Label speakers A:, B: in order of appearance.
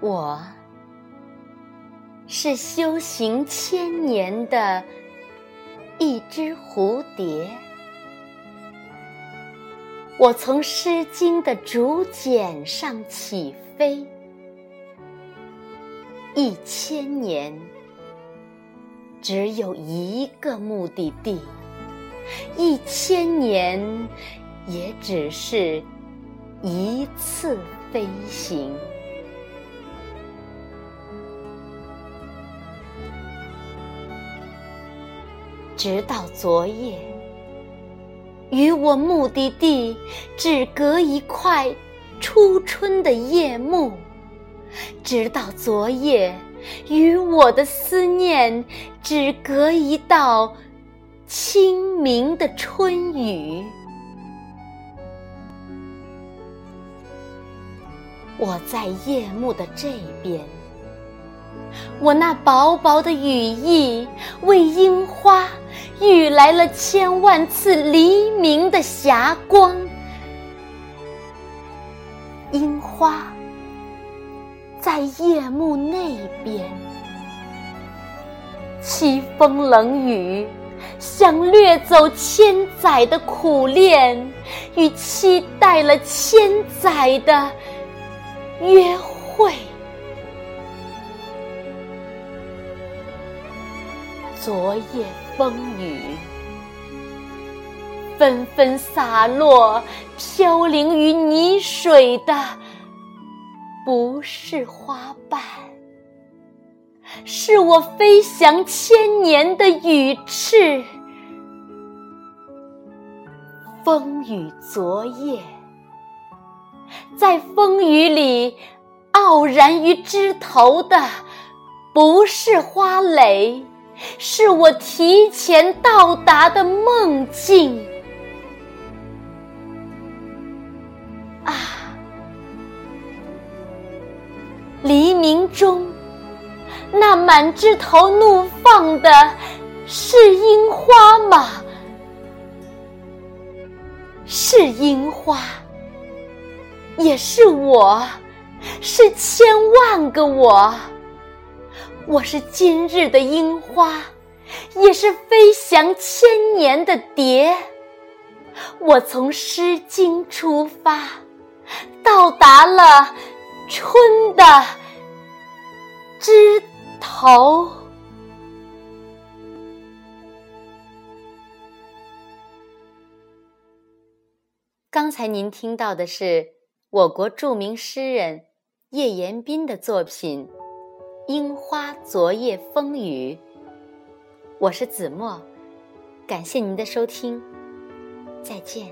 A: 我是修行千年的一只蝴蝶，我从《诗经》的竹简上起飞，一千年只有一个目的地，一千年也只是一次飞行。直到昨夜，与我目的地只隔一块初春的夜幕；直到昨夜，与我的思念只隔一道清明的春雨。我在夜幕的这边。我那薄薄的羽翼，为樱花遇来了千万次黎明的霞光。樱花在夜幕那边，凄风冷雨，像掠走千载的苦恋与期待了千载的约会。昨夜风雨纷纷洒落，飘零于泥水的不是花瓣，是我飞翔千年的羽翅。风雨昨夜，在风雨里傲然于枝头的不是花蕾。是我提前到达的梦境啊！黎明中，那满枝头怒放的是樱花吗？是樱花，也是我，是千万个我。我是今日的樱花，也是飞翔千年的蝶。我从《诗经》出发，到达了春的枝头。刚才您听到的是我国著名诗人叶延斌的作品。樱花昨夜风雨，我是子墨，感谢您的收听，再见。